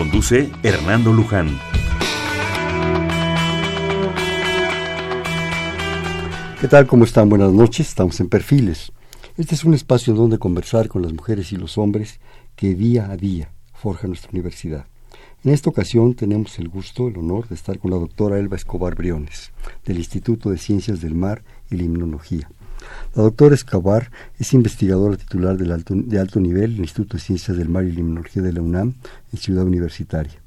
Conduce Hernando Luján. ¿Qué tal? ¿Cómo están? Buenas noches. Estamos en Perfiles. Este es un espacio donde conversar con las mujeres y los hombres que día a día forjan nuestra universidad. En esta ocasión tenemos el gusto, el honor de estar con la doctora Elba Escobar Briones, del Instituto de Ciencias del Mar y la Inmunología. La doctora Escobar es investigadora titular de alto nivel del Instituto de Ciencias del Mar y la Inmunología de la UNAM en Ciudad Universitaria.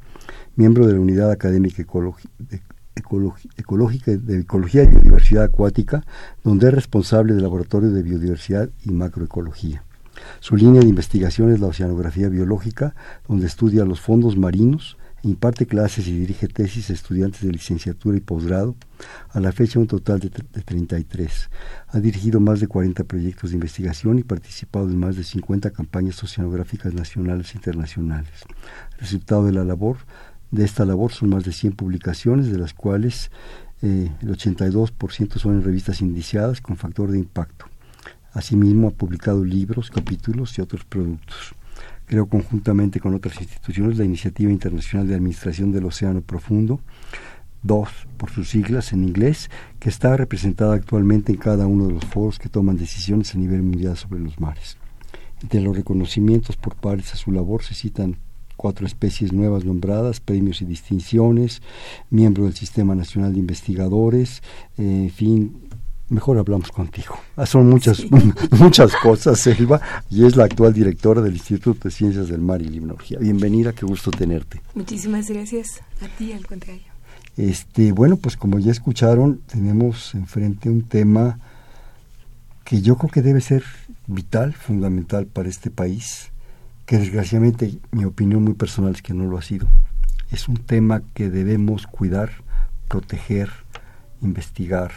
Miembro de la Unidad Académica de, Ecológica de Ecología y Biodiversidad Acuática, donde es responsable del Laboratorio de Biodiversidad y Macroecología. Su línea de investigación es la oceanografía biológica, donde estudia los fondos marinos, imparte clases y dirige tesis a estudiantes de licenciatura y posgrado, a la fecha un total de, 33. Ha dirigido más de 40 proyectos de investigación y participado en más de 50 campañas oceanográficas nacionales e internacionales. Resultado de la labor de esta labor son más de 100 publicaciones, de las cuales eh, el 82% son en revistas indiciadas con factor de impacto. Asimismo, ha publicado libros, capítulos y otros productos. Creo conjuntamente con otras instituciones la Iniciativa Internacional de Administración del Océano Profundo, DOS por sus siglas en inglés, que está representada actualmente en cada uno de los foros que toman decisiones a nivel mundial sobre los mares. Entre los reconocimientos por pares a su labor se citan cuatro especies nuevas nombradas, premios y distinciones, miembro del Sistema Nacional de Investigadores, en fin, mejor hablamos contigo. Ah, son muchas, muchas cosas, Selva, y es la actual directora del Instituto de Ciencias del Mar y Limnología. Bienvenida, qué gusto tenerte. Muchísimas gracias. A ti, al contrario. Este, bueno, pues como ya escucharon, tenemos enfrente un tema que yo creo que debe ser vital, fundamental para este país, que desgraciadamente mi opinión muy personal es que no lo ha sido. Es un tema que debemos cuidar, proteger, investigar,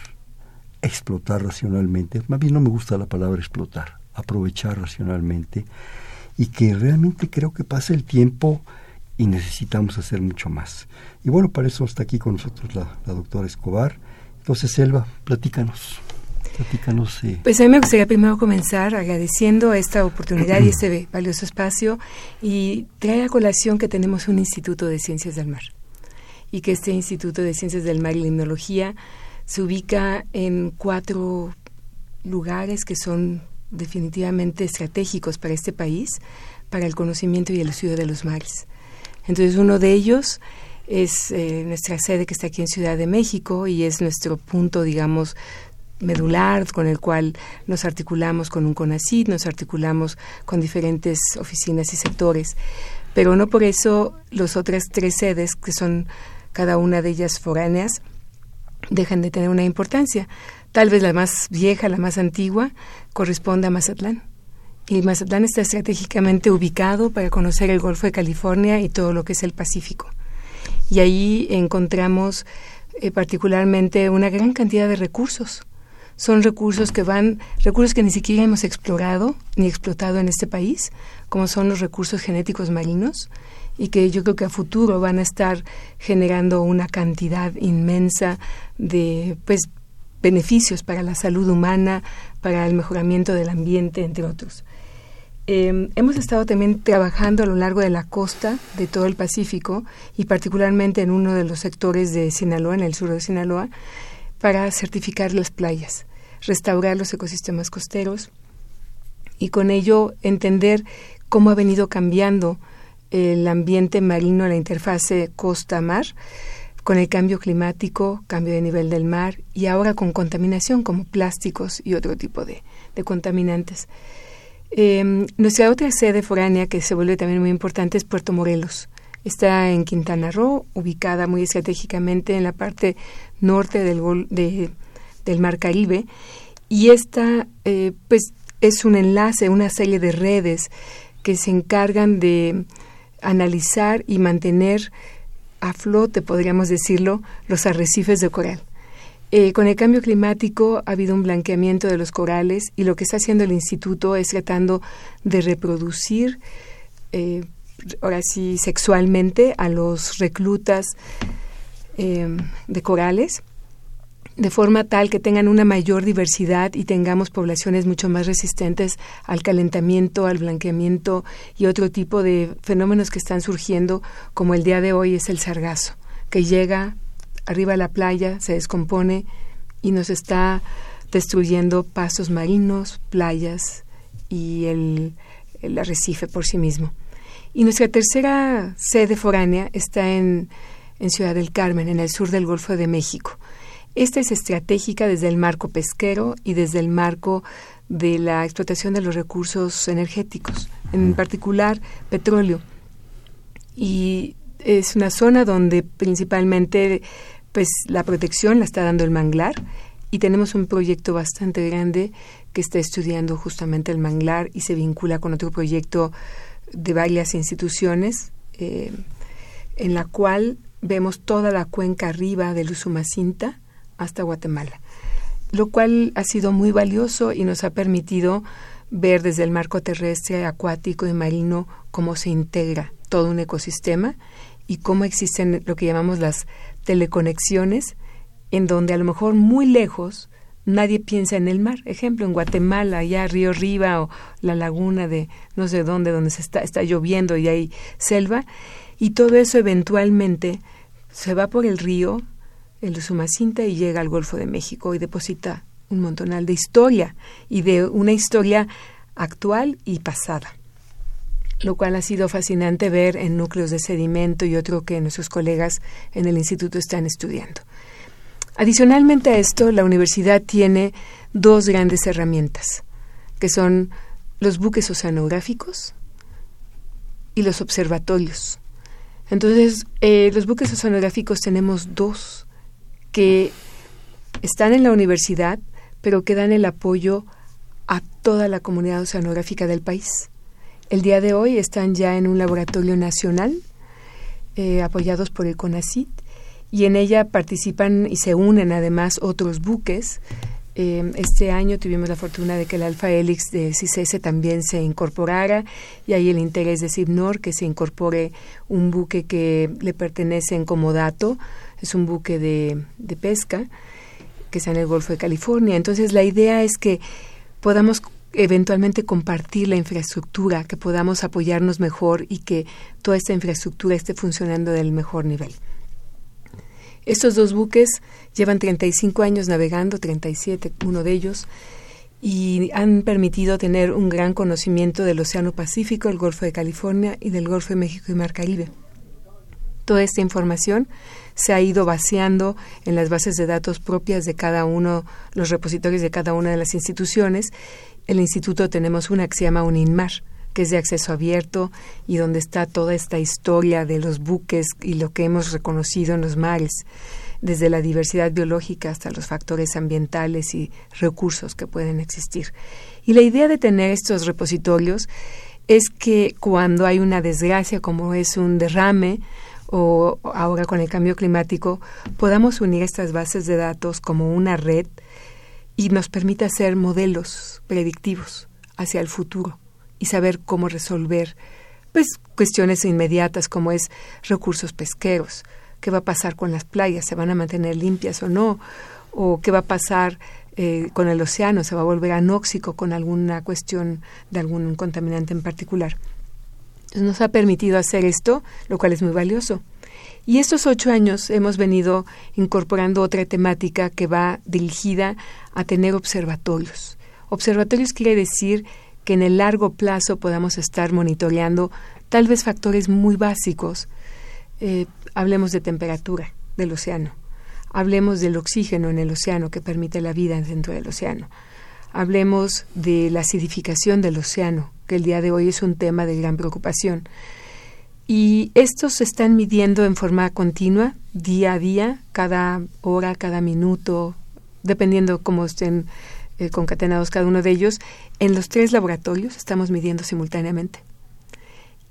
explotar racionalmente, más bien no me gusta la palabra explotar, aprovechar racionalmente, y que realmente creo que pasa el tiempo y necesitamos hacer mucho más. Y bueno, para eso está aquí con nosotros la, doctora Escobar. Entonces, Selva, platícanos. Platícanos. Eh. Pues a mí me gustaría primero comenzar agradeciendo esta oportunidad y este valioso espacio y traer a colación que tenemos un Instituto de Ciencias del Mar y que este Instituto de Ciencias del Mar y Limnología se ubica en cuatro lugares que son definitivamente estratégicos para este país, para el conocimiento y el estudio de los mares. Entonces, uno de ellos es eh, nuestra sede que está aquí en Ciudad de México y es nuestro punto, digamos, medular con el cual nos articulamos con un CONACID, nos articulamos con diferentes oficinas y sectores. Pero no por eso las otras tres sedes, que son cada una de ellas foráneas, dejan de tener una importancia. Tal vez la más vieja, la más antigua, corresponde a Mazatlán. Y Mazatlán está estratégicamente ubicado para conocer el Golfo de California y todo lo que es el Pacífico. Y ahí encontramos eh, particularmente una gran cantidad de recursos. Son recursos que van, recursos que ni siquiera hemos explorado ni explotado en este país, como son los recursos genéticos marinos, y que yo creo que a futuro van a estar generando una cantidad inmensa de pues beneficios para la salud humana, para el mejoramiento del ambiente, entre otros. Em, hemos estado también trabajando a lo largo de la costa de todo el Pacífico y particularmente en uno de los sectores de Sinaloa, en el sur de Sinaloa, para certificar las playas, restaurar los ecosistemas costeros y con ello entender cómo ha venido cambiando el ambiente marino, la interfase costa-mar, con el cambio climático, cambio de nivel del mar y ahora con contaminación como plásticos y otro tipo de, contaminantes. Em, nuestra otra sede foránea que se vuelve también muy importante es Puerto Morelos. Está en Quintana Roo, ubicada muy estratégicamente en la parte norte del, del Mar Caribe. Y esta, eh, pues, es un enlace, una serie de redes que se encargan de analizar y mantener a flote, podríamos decirlo, los arrecifes de coral. Eh, con el cambio climático ha habido un blanqueamiento de los corales y lo que está haciendo el instituto es tratando de reproducir, eh, ahora sí, sexualmente a los reclutas eh, de corales de forma tal que tengan una mayor diversidad y tengamos poblaciones mucho más resistentes al calentamiento, al blanqueamiento y otro tipo de fenómenos que están surgiendo, como el día de hoy es el sargazo, que llega arriba a la playa, se descompone y nos está destruyendo pasos marinos, playas y el, el arrecife por sí mismo. Y nuestra tercera sede foránea está en, en Ciudad del Carmen, en el sur del Golfo de México. Esta es estratégica desde el marco pesquero y desde el marco de la explotación de los recursos energéticos, en particular petróleo. Y es una zona donde principalmente pues la protección la está dando el manglar y tenemos un proyecto bastante grande que está estudiando justamente el manglar y se vincula con otro proyecto de varias instituciones eh, en la cual vemos toda la cuenca arriba del Usumacinta hasta Guatemala, lo cual ha sido muy valioso y nos ha permitido ver desde el marco terrestre, acuático y marino cómo se integra todo un ecosistema y cómo existen lo que llamamos las teleconexiones, en donde a lo mejor muy lejos nadie piensa en el mar. Ejemplo, en Guatemala, allá Río Riva o la laguna de no sé dónde, donde se está, está lloviendo y hay selva, y todo eso eventualmente se va por el río, el Sumacinta y llega al Golfo de México y deposita un montonal de historia y de una historia actual y pasada, lo cual ha sido fascinante ver en núcleos de sedimento y otro que nuestros colegas en el instituto están estudiando. Adicionalmente a esto, la universidad tiene dos grandes herramientas, que son los buques oceanográficos y los observatorios. Entonces, eh, los buques oceanográficos tenemos dos que están en la universidad, pero que dan el apoyo a toda la comunidad oceanográfica del país. El día de hoy están ya en un laboratorio nacional, eh, apoyados por el CONACIT, y en ella participan y se unen además otros buques. Eh, este año tuvimos la fortuna de que el Alfa Helix de CICES también se incorporara y hay el interés de CIPNOR que se incorpore un buque que le pertenece en comodato es un buque de, de pesca que está en el Golfo de California. Entonces la idea es que podamos eventualmente compartir la infraestructura, que podamos apoyarnos mejor y que toda esta infraestructura esté funcionando del mejor nivel. Estos dos buques llevan 35 años navegando, 37 uno de ellos, y han permitido tener un gran conocimiento del Océano Pacífico, el Golfo de California y del Golfo de México y Mar Caribe. Toda esta información se ha ido vaciando en las bases de datos propias de cada uno, los repositorios de cada una de las instituciones. El instituto tenemos una que se llama UNINMAR, que es de acceso abierto y donde está toda esta historia de los buques y lo que hemos reconocido en los mares, desde la diversidad biológica hasta los factores ambientales y recursos que pueden existir. Y la idea de tener estos repositorios es que cuando hay una desgracia como es un derrame o ahora con el cambio climático, podamos unir estas bases de datos como una red y nos permita hacer modelos predictivos hacia el futuro y saber cómo resolver pues cuestiones inmediatas como es recursos pesqueros, qué va a pasar con las playas, se van a mantener limpias o no, o qué va a pasar eh, con el océano, se va a volver anóxico con alguna cuestión de algún contaminante en particular nos ha permitido hacer esto, lo cual es muy valioso. Y estos ocho años hemos venido incorporando otra temática que va dirigida a tener observatorios. Observatorios quiere decir que en el largo plazo podamos estar monitoreando tal vez factores muy básicos. Eh, hablemos de temperatura del océano, hablemos del oxígeno en el océano que permite la vida dentro del océano, hablemos de la acidificación del océano que el día de hoy es un tema de gran preocupación. Y estos se están midiendo en forma continua, día a día, cada hora, cada minuto, dependiendo cómo estén eh, concatenados cada uno de ellos. En los tres laboratorios estamos midiendo simultáneamente.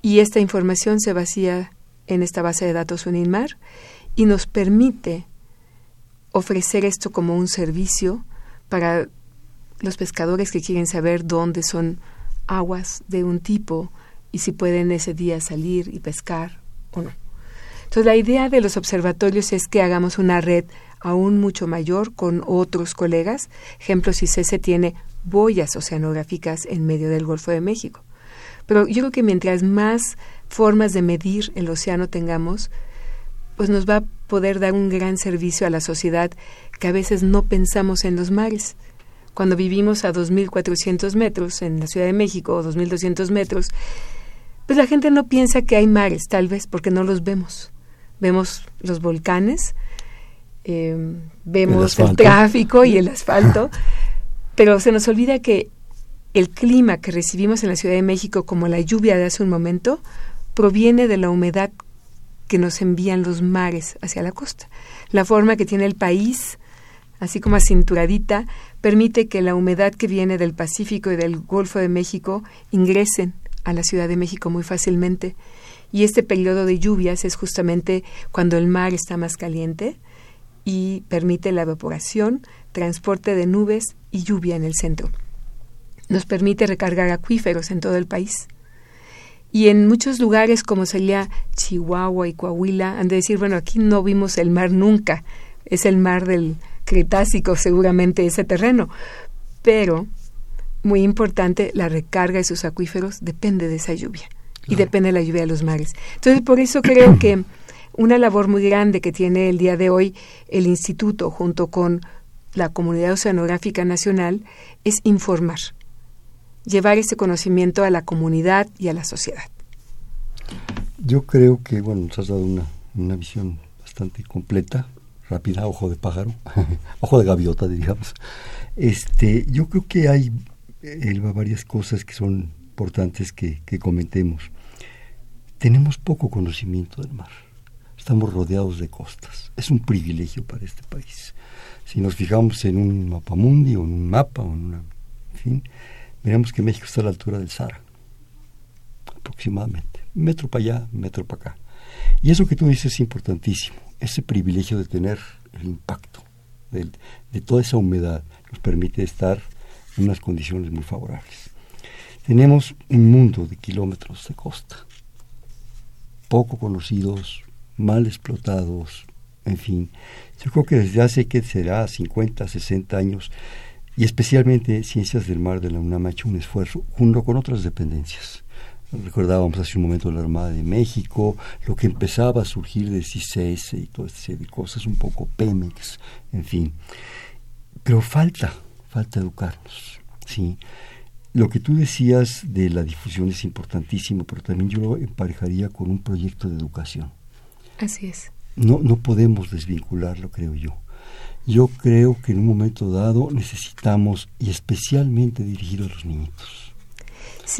y esta información se vacía en esta base de datos UNIMAR y nos permite ofrecer esto como un servicio para los pescadores que quieren saber dónde son aguas de un tipo y si pueden ese día salir y pescar o no. Entonces la idea de los observatorios es que hagamos una red aún mucho mayor con otros colegas. Ejemplo, si CESE tiene boyas oceanográficas en medio del Golfo de México. Pero yo creo que mientras más formas de medir el océano tengamos, pues nos va a poder dar un gran servicio a la sociedad que a veces no pensamos en los mares. Cuando vivimos a 2.400 metros en la Ciudad de México o 2.200 metros, pues la gente no piensa que hay mares, tal vez porque no los vemos. Vemos los volcanes, em, vemos el, tráfico y el asfalto, pero se nos olvida que el clima que recibimos en la Ciudad de México, como la lluvia de hace un momento, proviene de la humedad que nos envían los mares hacia la costa. La forma que tiene el país, así como acinturadita, permite que la humedad que viene del Pacífico y del Golfo de México ingresen a la Ciudad de México muy fácilmente. Y este periodo de lluvias es justamente cuando el mar está más caliente y permite la evaporación, transporte de nubes y lluvia en el centro. Nos permite recargar acuíferos en todo el país. Y en muchos lugares como sería Chihuahua y Coahuila, han de decir, bueno, aquí no vimos el mar nunca, es el mar del Cretácico seguramente ese terreno, pero muy importante, la recarga de sus acuíferos depende de esa lluvia y depende de la lluvia de los mares. Entonces, por eso creo que una labor muy grande que tiene el día de hoy el instituto junto con la comunidad oceanográfica nacional es informar, llevar ese conocimiento a la comunidad y a la sociedad. Yo creo que, bueno, nos has dado una, una visión bastante completa, rápida, ojo de pájaro, ojo de gaviota, diríamos. Este, yo creo que hay varias cosas que son importantes que, comentemos. Tenemos poco conocimiento del mar. Estamos rodeados de costas. Es un privilegio para este país. Si nos fijamos en un mapamundi o en un mapa, o en, fin, veremos que México está a la altura del Sahara, aproximadamente. metro para allá, metro para acá. Y eso que tú dices es importantísimo. Ese privilegio de tener el impacto de toda esa humedad nos permite estar en unas condiciones muy favorables. Tenemos un mundo de kilómetros de costa, poco conocidos, mal explotados, en fin. Yo creo que desde hace que será 50, 60 años, y especialmente Ciencias del Mar de la UNAM ha hecho un esfuerzo junto con otras dependencias. Recordábamos hace un momento la Armada de México, lo que empezaba a surgir de CICES y toda esta serie de cosas, un poco Pemex, en fin. Pero falta, falta educarnos, ¿sí? Lo que tú decías de la difusión es importantísimo, pero también yo lo emparejaría con un proyecto de educación. Así es. No, no podemos desvincularlo, creo yo. Yo creo que en un momento dado necesitamos, y especialmente dirigido a los niñitos.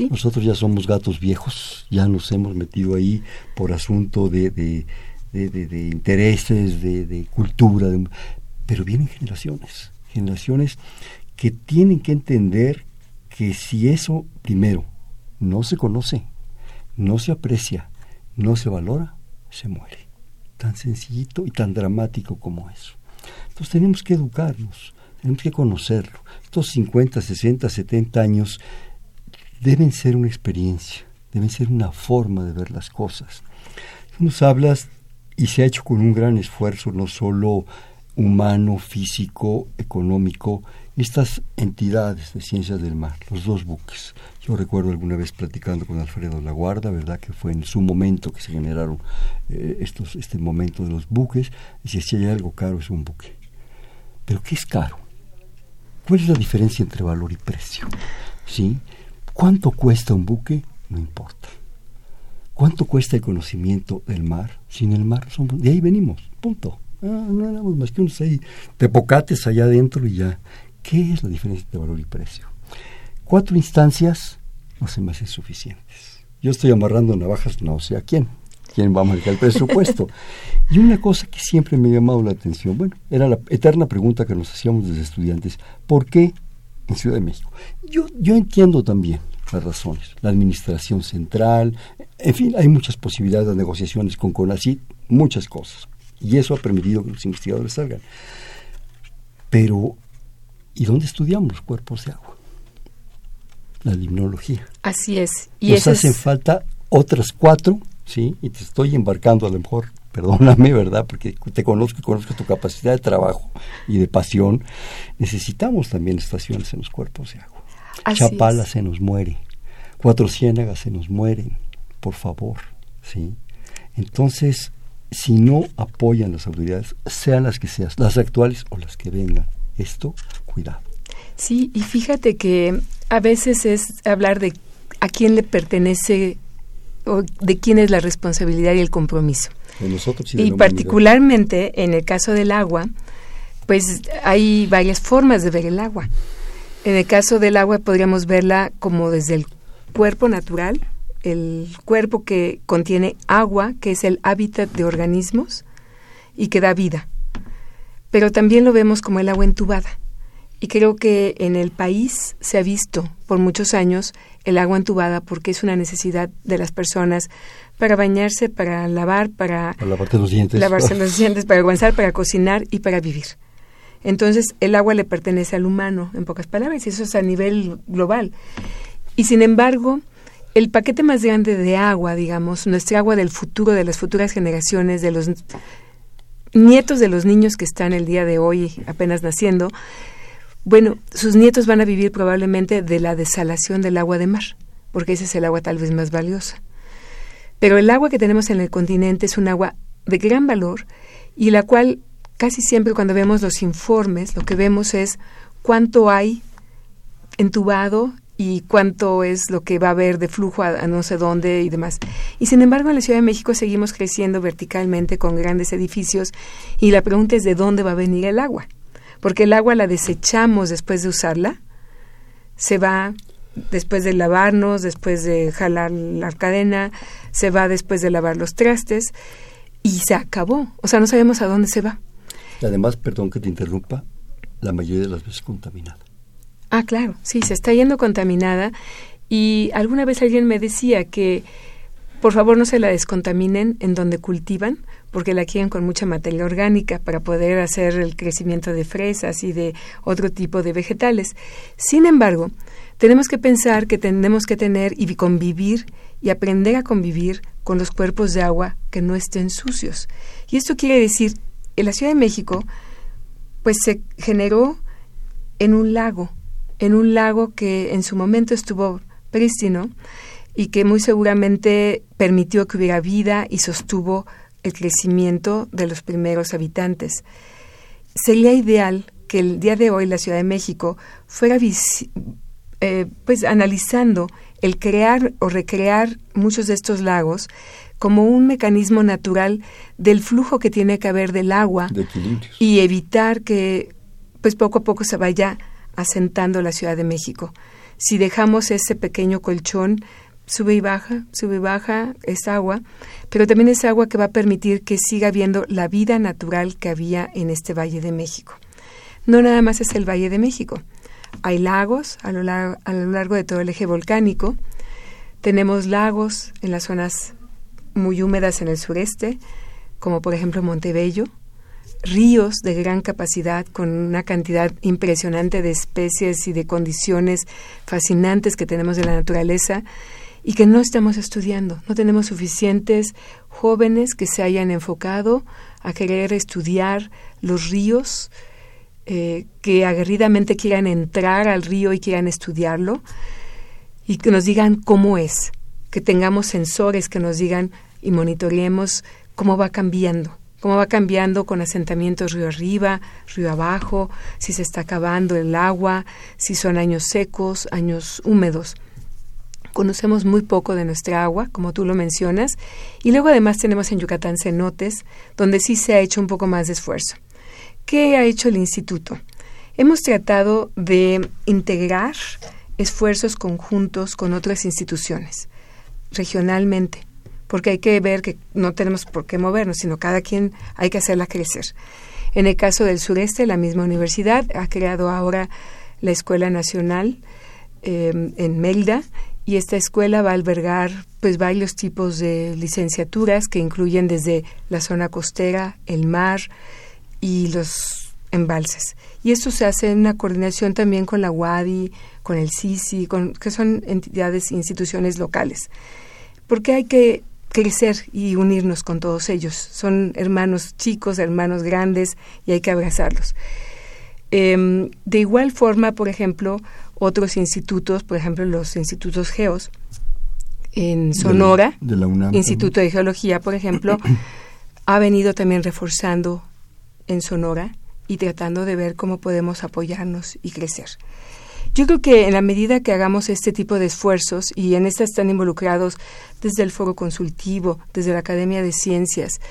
Nosotros ya somos gatos viejos, ya nos hemos metido ahí por asunto de, de, de intereses, de, cultura, pero vienen generaciones, generaciones que tienen que entender que si eso primero no se conoce, no se aprecia, no se valora, se muere. Tan sencillito y tan dramático como eso. Entonces tenemos que educarnos, tenemos que conocerlo. Estos 50, 60, 70 años deben ser una experiencia, deben ser una forma de ver las cosas. Tú nos hablas y se ha hecho con un gran esfuerzo, no solo humano, físico, económico, estas entidades de ciencias del mar, los dos buques. Yo recuerdo alguna vez platicando con Alfredo Laguarda, ¿verdad? Que fue en su momento que se generaron eh, estos, este momento de los buques. Decía, si hay algo caro es un buque. Pero ¿qué es caro? ¿Cuál es la diferencia entre valor y precio? ¿Sí? ¿Cuánto cuesta un buque? No importa. ¿Cuánto cuesta el conocimiento del mar? Sin el mar somos, de ahí venimos, punto. Ah, no éramos más que unos ahí tepocates allá adentro y ya. ¿Qué es la diferencia entre valor y precio? Cuatro instancias no se me hacen suficientes. Yo estoy amarrando navajas, no sé a quién. ¿Quién va a marcar el presupuesto? y una cosa que siempre me ha llamado la atención, bueno, era la eterna pregunta que nos hacíamos desde estudiantes, ¿por qué en Ciudad de México? Yo, yo entiendo también las razones. La administración central, en fin, hay muchas posibilidades de negociaciones con CONACYT, muchas cosas. Y eso ha permitido que los investigadores salgan. Pero, ¿y dónde estudiamos los cuerpos de agua? La limnología. Así es. Y Nos hacen falta otras cuatro, ¿sí? Y te estoy embarcando a lo mejor, perdóname, ¿verdad? Porque te conozco y conozco tu capacidad de trabajo y de pasión. Necesitamos también estaciones en los cuerpos de agua. Chapala se nos muere. Cuatro ciénagas se nos mueren, por favor, ¿sí? Entonces, si no apoyan las autoridades, sean las que sean, las actuales o las que vengan, esto, cuidado. Sí, y fíjate que a veces es hablar de a quién le pertenece o de quién es la responsabilidad y el compromiso. De nosotros y, particularmente en el caso del agua, pues hay varias formas de ver el agua. En el caso del agua podríamos verla como desde el cuerpo natural, el cuerpo que contiene agua, que es el hábitat de organismos y que da vida. Pero también lo vemos como el agua entubada. Y creo que en el país se ha visto por muchos años el agua entubada porque es una necesidad de las personas para bañarse, para lavar, para, para lavarse los dientes, lavarse los dientes, para aguantar, para cocinar y para vivir. Entonces el agua le pertenece al humano, en pocas palabras, y eso es a nivel global. Y sin embargo, el paquete más grande de agua, digamos, nuestra agua del futuro, de las futuras generaciones, de los nietos de los niños que están el día de hoy apenas naciendo, bueno, sus nietos van a vivir probablemente de la desalación del agua de mar, porque ese es el agua tal vez más valiosa. Pero el agua que tenemos en el continente es un agua de gran valor y la cual casi siempre cuando vemos los informes lo que vemos es cuánto hay entubado y cuánto es lo que va a haber de flujo a, no sé dónde y demás. Y sin embargo, en la Ciudad de México seguimos creciendo verticalmente con grandes edificios y la pregunta es de dónde va a venir el agua. Porque el agua la desechamos después de usarla, se va después de lavarnos, después de jalar la cadena, se va después de lavar los trastes y se acabó. O sea, no sabemos a dónde se va. Y además, perdón que te interrumpa, la mayoría de las veces contaminada. Ah, claro, sí, se está yendo contaminada y alguna vez alguien me decía que por favor no se la descontaminen en donde cultivan, porque la quieren con mucha materia orgánica para poder hacer el crecimiento de fresas y de otro tipo de vegetales. Sin embargo, tenemos que pensar que tenemos que tener y convivir y aprender a convivir con los cuerpos de agua que no estén sucios. Y esto quiere decir, en la Ciudad de México, pues se generó en un lago, en un lago que en su momento estuvo prístino y que muy seguramente permitió que hubiera vida y sostuvo el crecimiento de los primeros habitantes. Sería ideal que el día de hoy la Ciudad de México fuera eh, pues analizando el crear o recrear muchos de estos lagos como un mecanismo natural del flujo que tiene que haber del agua y evitar que pues poco a poco se vaya asentando la Ciudad de México. Si dejamos ese pequeño colchón, sube y baja, sube y baja, es agua, pero también es agua que va a permitir que siga habiendo la vida natural que había en este Valle de México. No nada más es el Valle de México. Hay lagos a lo largo, a lo largo de todo el eje volcánico. Tenemos lagos en las zonas muy húmedas en el sureste, como por ejemplo Montebello, ríos de gran capacidad con una cantidad impresionante de especies y de condiciones fascinantes que tenemos de la naturaleza y que no estamos estudiando. No tenemos suficientes jóvenes que se hayan enfocado a querer estudiar los ríos, eh, que aguerridamente quieran entrar al río y quieran estudiarlo y que nos digan cómo es, que tengamos sensores que nos digan y monitoreemos cómo va cambiando cómo va cambiando con asentamientos río arriba, río abajo, si se está acabando el agua, si son años secos, años húmedos. Conocemos muy poco de nuestra agua, como tú lo mencionas, y luego además tenemos en Yucatán cenotes, donde sí se ha hecho un poco más de esfuerzo. ¿Qué ha hecho el instituto? Hemos tratado de integrar esfuerzos conjuntos con otras instituciones, regionalmente, porque hay que ver que no tenemos por qué movernos, sino cada quien hay que hacerla crecer. En el caso del sureste, la misma universidad ha creado ahora la Escuela Nacional em, en Mérida y esta escuela va a albergar pues varios tipos de licenciaturas que incluyen desde la zona costera, el mar y los embalses. Y esto se hace en una coordinación también con la UADI, con el CICI, con, que son entidades instituciones locales. Porque hay que crecer y unirnos con todos ellos. Son hermanos chicos, hermanos grandes y hay que abrazarlos. Em, de igual forma, por ejemplo, otros institutos, por ejemplo, los institutos GEOS, en Sonora, Instituto de Geología, por ejemplo, ha venido también reforzando en Sonora y tratando de ver cómo podemos apoyarnos y crecer. Yo creo que en la medida que hagamos este tipo de esfuerzos, y en esta están involucrados desde el Foro Consultivo, desde la Academia de Ciencias,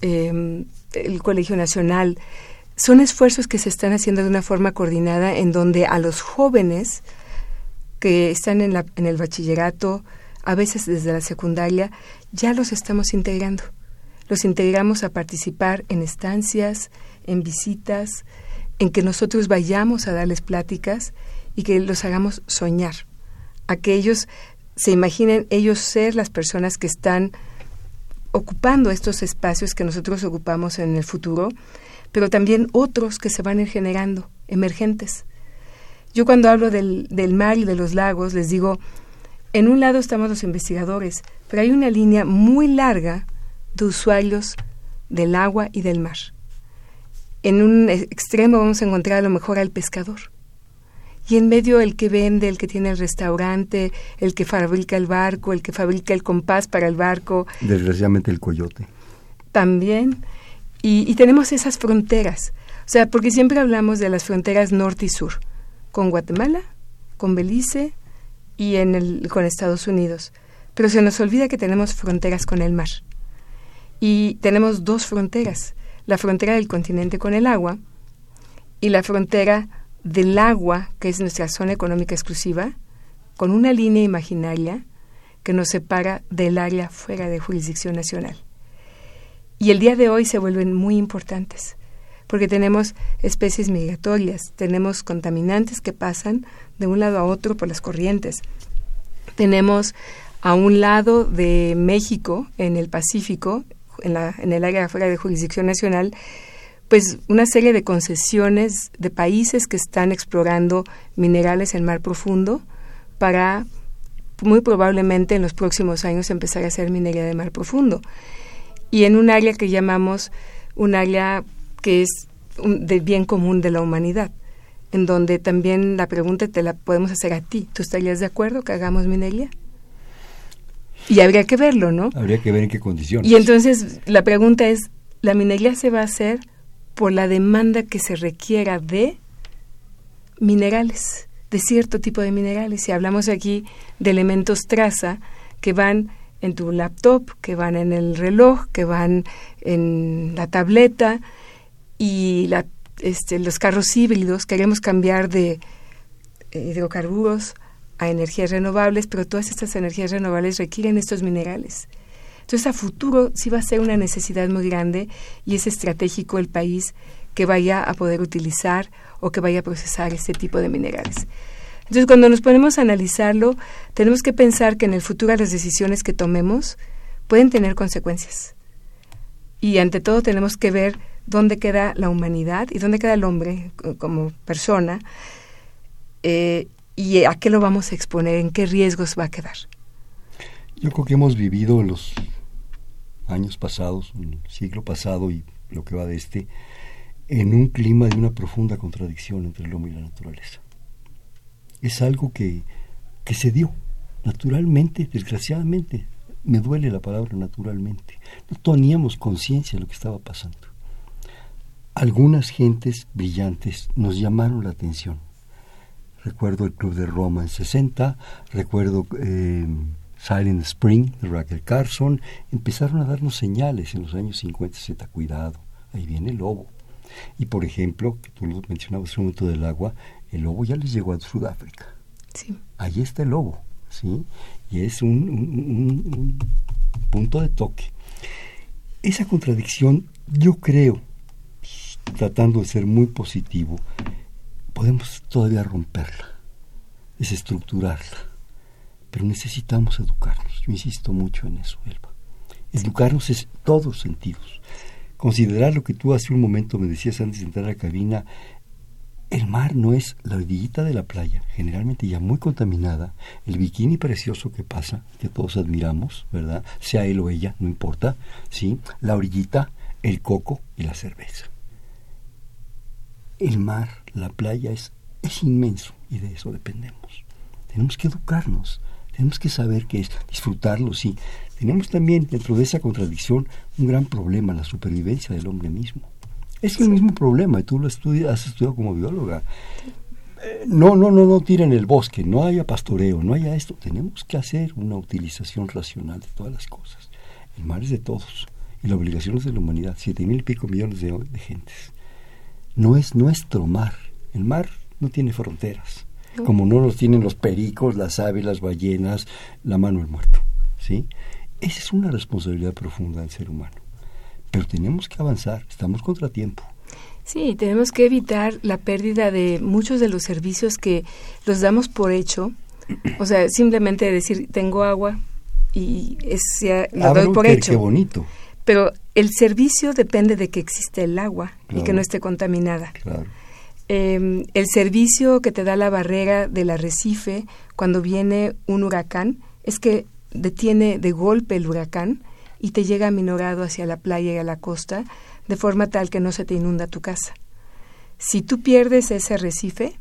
em, el Colegio Nacional, son esfuerzos que se están haciendo de una forma coordinada en donde a los jóvenes que están en, la, en el bachillerato, a veces desde la secundaria, ya los estamos integrando. Los integramos a participar en estancias, en visitas, en que nosotros vayamos a darles pláticas y que los hagamos soñar, a que ellos se imaginen ellos ser las personas que están ocupando estos espacios que nosotros ocupamos en el futuro pero también otros que se van generando, emergentes. Yo cuando hablo del, del mar y de los lagos, les digo, en un lado estamos los investigadores, pero hay una línea muy larga de usuarios del agua y del mar. En un extremo vamos a encontrar a lo mejor al pescador. Y en medio el que vende, el que tiene el restaurante, el que fabrica el barco, el que fabrica el compás para el barco. Desgraciadamente el coyote. También. Y, tenemos esas fronteras. O sea, porque siempre hablamos de las fronteras norte y sur, con Guatemala, con Belice y con Estados Unidos. Pero se nos olvida que tenemos fronteras con el mar. Y tenemos dos fronteras, la frontera del continente con el agua y la frontera del agua, que es nuestra zona económica exclusiva, con una línea imaginaria que nos separa del área fuera de jurisdicción nacional. Y el día de hoy se vuelven muy importantes, porque tenemos especies migratorias, tenemos contaminantes que pasan de un lado a otro por las corrientes. Tenemos a un lado de México, en el Pacífico, en, la, en el área fuera de jurisdicción nacional, pues una serie de concesiones de países que están explorando minerales en mar profundo para muy probablemente en los próximos años empezar a hacer minería de mar profundo y en un área que llamamos un área que es de bien común de la humanidad, en donde también la pregunta te la podemos hacer a ti. ¿Tú estarías de acuerdo que hagamos minería? Y habría que verlo, ¿no? Habría que ver en qué condiciones. Y entonces la pregunta es, ¿la minería se va a hacer por la demanda que se requiera de minerales, de cierto tipo de minerales? Si hablamos aquí de elementos traza que van en tu laptop, que van en el reloj, que van en la tableta y la, este, los carros híbridos. Queremos cambiar de hidrocarburos a energías renovables, pero todas estas energías renovables requieren estos minerales. Entonces, a futuro sí va a ser una necesidad muy grande y es estratégico el país que vaya a poder utilizar o que vaya a procesar este tipo de minerales. Entonces, cuando nos ponemos a analizarlo, tenemos que pensar que en el futuro las decisiones que tomemos pueden tener consecuencias. Y ante todo tenemos que ver dónde queda la humanidad y dónde queda el hombre como persona eh, y a qué lo vamos a exponer, en qué riesgos va a quedar. Yo creo que hemos vivido en los años pasados, en siglo pasado y lo que va de este, en un clima de una profunda contradicción entre el hombre y la naturaleza es algo que, que se dio naturalmente, desgraciadamente. Me duele la palabra naturalmente. No teníamos conciencia de lo que estaba pasando. Algunas gentes brillantes nos llamaron la atención. Recuerdo el Club de Roma en 60, recuerdo eh, Silent Spring de Raquel Carson. Empezaron a darnos señales en los años 50, Z, cuidado, ahí viene el lobo. Y por ejemplo, que tú lo mencionabas en un momento del agua, el lobo ya les llegó a Sudáfrica. Sí. Ahí está el lobo, ¿sí? Y es un, punto de toque. Esa contradicción, yo creo, tratando de ser muy positivo, podemos todavía romperla, desestructurarla, pero necesitamos educarnos. Yo insisto mucho en eso, Elba. Educarnos es todos sentidos. Considerar lo que tú hace un momento me decías antes de entrar a la cabina, el mar no es la orillita de la playa, generalmente ya muy contaminada, el bikini precioso que pasa, que todos admiramos, ¿verdad? Sea él o ella, no importa, ¿sí? La orillita, el coco y la cerveza. El mar, la playa es, es inmenso y de eso dependemos. Tenemos que educarnos, tenemos que saber qué es, disfrutarlo, sí. Tenemos también dentro de esa contradicción un gran problema, la supervivencia del hombre mismo. Es el mismo problema, y tú lo estudias, has estudiado como bióloga. Eh, no, no, no, no tiren el bosque, no haya pastoreo, no haya esto. Tenemos que hacer una utilización racional de todas las cosas. El mar es de todos y la obligación es de la humanidad, siete mil y pico millones de, de gentes. No es nuestro mar. El mar no tiene fronteras, como no los tienen los pericos, las aves, las ballenas, la mano del muerto. ¿sí? Esa es una responsabilidad profunda del ser humano pero tenemos que avanzar, estamos contratiempo. Sí, tenemos que evitar la pérdida de muchos de los servicios que los damos por hecho. O sea, simplemente decir, tengo agua y es, ya lo doy por hecho. Qué bonito. Pero el servicio depende de que existe el agua y que no esté contaminada. Claro. Eh, el servicio que te da la barrera del arrecife cuando viene un huracán es que detiene de golpe el huracán y te llega aminorado hacia la playa y a la costa, de forma tal que no se te inunda tu casa. Si tú pierdes ese arrecife,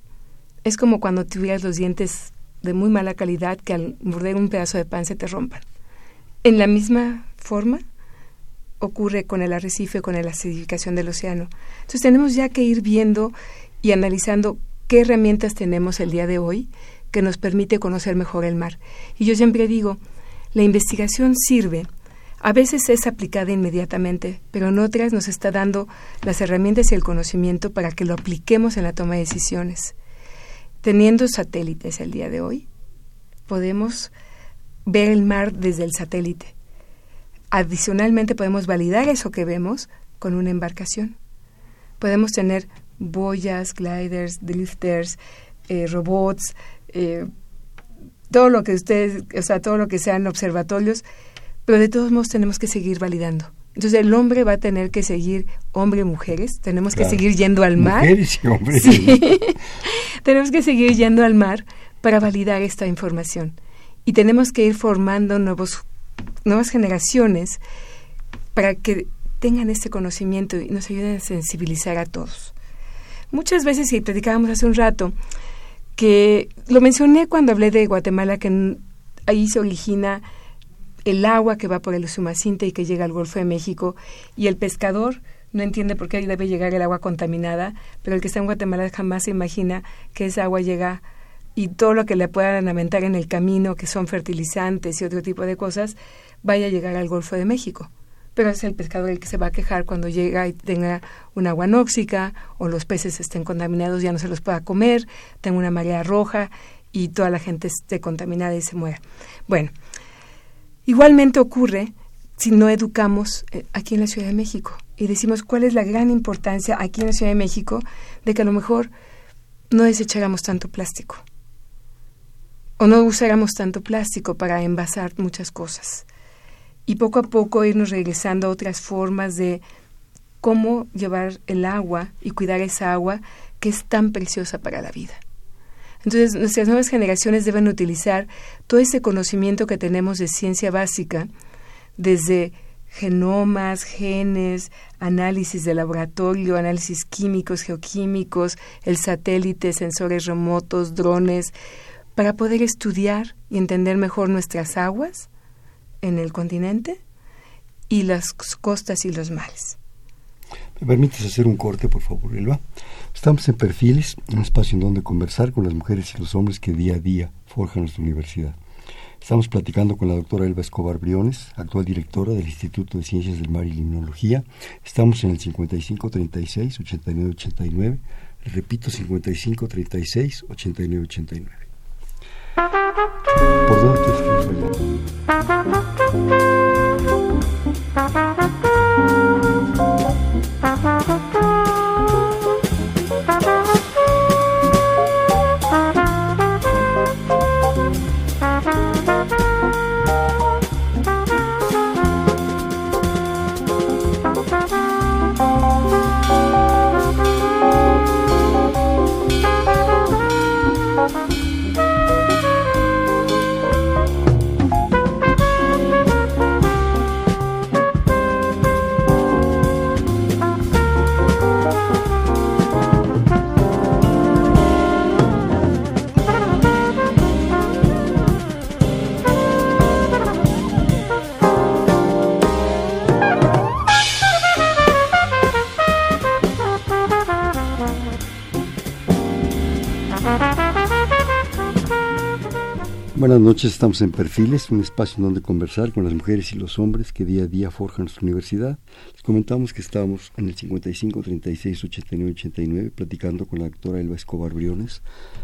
es como cuando tuvieras los dientes de muy mala calidad que al morder un pedazo de pan se te rompan. En la misma forma ocurre con el arrecife, con la acidificación del océano. Entonces tenemos ya que ir viendo y analizando qué herramientas tenemos el día de hoy que nos permite conocer mejor el mar. Y yo siempre digo, la investigación sirve a veces es aplicada inmediatamente, pero en otras nos está dando las herramientas y el conocimiento para que lo apliquemos en la toma de decisiones. Teniendo satélites el día de hoy, podemos ver el mar desde el satélite. Adicionalmente podemos validar eso que vemos con una embarcación. Podemos tener boyas, gliders, drifters, eh, robots, eh, todo lo que ustedes, o sea, todo lo que sean observatorios pero de todos modos tenemos que seguir validando. Entonces el hombre va a tener que seguir, hombre mujeres, tenemos que seguir yendo al mar. Mujeres y hombres. tenemos que seguir yendo al mar para validar esta información. Y tenemos que ir formando nuevos, nuevas generaciones para que tengan este conocimiento y nos ayuden a sensibilizar a todos. Muchas veces, y platicábamos hace un rato, que lo mencioné cuando hablé de Guatemala, que ahí se origina el agua que va por el Sumacinte y que llega al Golfo de México y el pescador no entiende por qué debe llegar el agua contaminada, pero el que está en Guatemala jamás se imagina que esa agua llega y todo lo que le puedan aventar en el camino, que son fertilizantes y otro tipo de cosas, vaya a llegar al Golfo de México. Pero es el pescador el que se va a quejar cuando llega y tenga un agua nóxica o los peces estén contaminados, ya no se los pueda comer, tenga una marea roja y toda la gente esté contaminada y se muera. Bueno, Igualmente ocurre si no educamos eh, aquí en la Ciudad de México y decimos cuál es la gran importancia aquí en la Ciudad de México de que a lo mejor no desecháramos tanto plástico o no usáramos tanto plástico para envasar muchas cosas y poco a poco irnos regresando a otras formas de cómo llevar el agua y cuidar esa agua que es tan preciosa para la vida. Entonces, nuestras nuevas generaciones deben utilizar todo ese conocimiento que tenemos de ciencia básica, desde genomas, genes, análisis de laboratorio, análisis químicos, geoquímicos, el satélite, sensores remotos, drones, para poder estudiar y entender mejor nuestras aguas en el continente y las costas y los mares. ¿Me permites hacer un corte, por favor, Elba? Estamos en Perfiles, un espacio en donde conversar con las mujeres y los hombres que día a día forjan nuestra universidad. Estamos platicando con la doctora Elba Escobar Briones, actual directora del Instituto de Ciencias del Mar y Limnología. Estamos en el 5536-8989. Repito, 5536-8989. ¿Por dónde quieres Buenas noches, estamos en Perfiles, un espacio en donde conversar con las mujeres y los hombres que día a día forjan nuestra universidad. Les comentamos que estábamos en el 55 36 89 89 platicando con la doctora Elba Escobar Briones,